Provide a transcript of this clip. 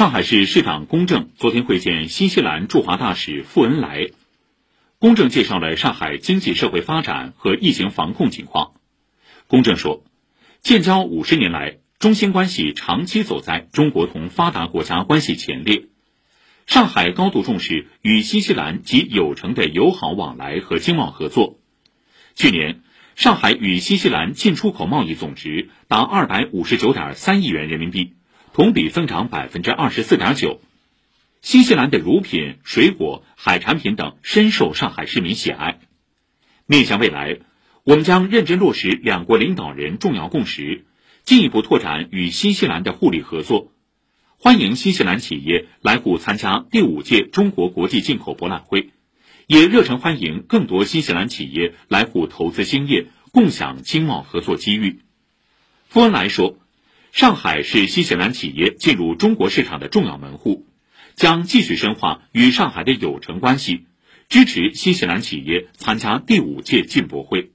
上海市市长龚正昨天会见新西兰驻华大使傅恩来，龚正介绍了上海经济社会发展和疫情防控情况。龚正说，建交五十年来，中新关系长期走在中国同发达国家关系前列。上海高度重视与新西兰及友城的友好往来和经贸合作。去年，上海与新西兰进出口贸易总值达二百五十九点三亿元人民币，同比增长百分之二十四点九。新西兰的乳品、水果、海产品等深受上海市民喜爱。面向未来，我们将认真落实两国领导人重要共识，进一步拓展与新西兰的互利合作。欢迎新西兰企业来沪参加第五届中国国际进口博览会，也热诚欢迎更多新西兰企业来沪投资兴业，共享经贸合作机遇。傅恩来说，上海是新西兰企业进入中国市场的重要门户，将继续深化与上海的友城关系，支持新西兰企业参加第五届进博会。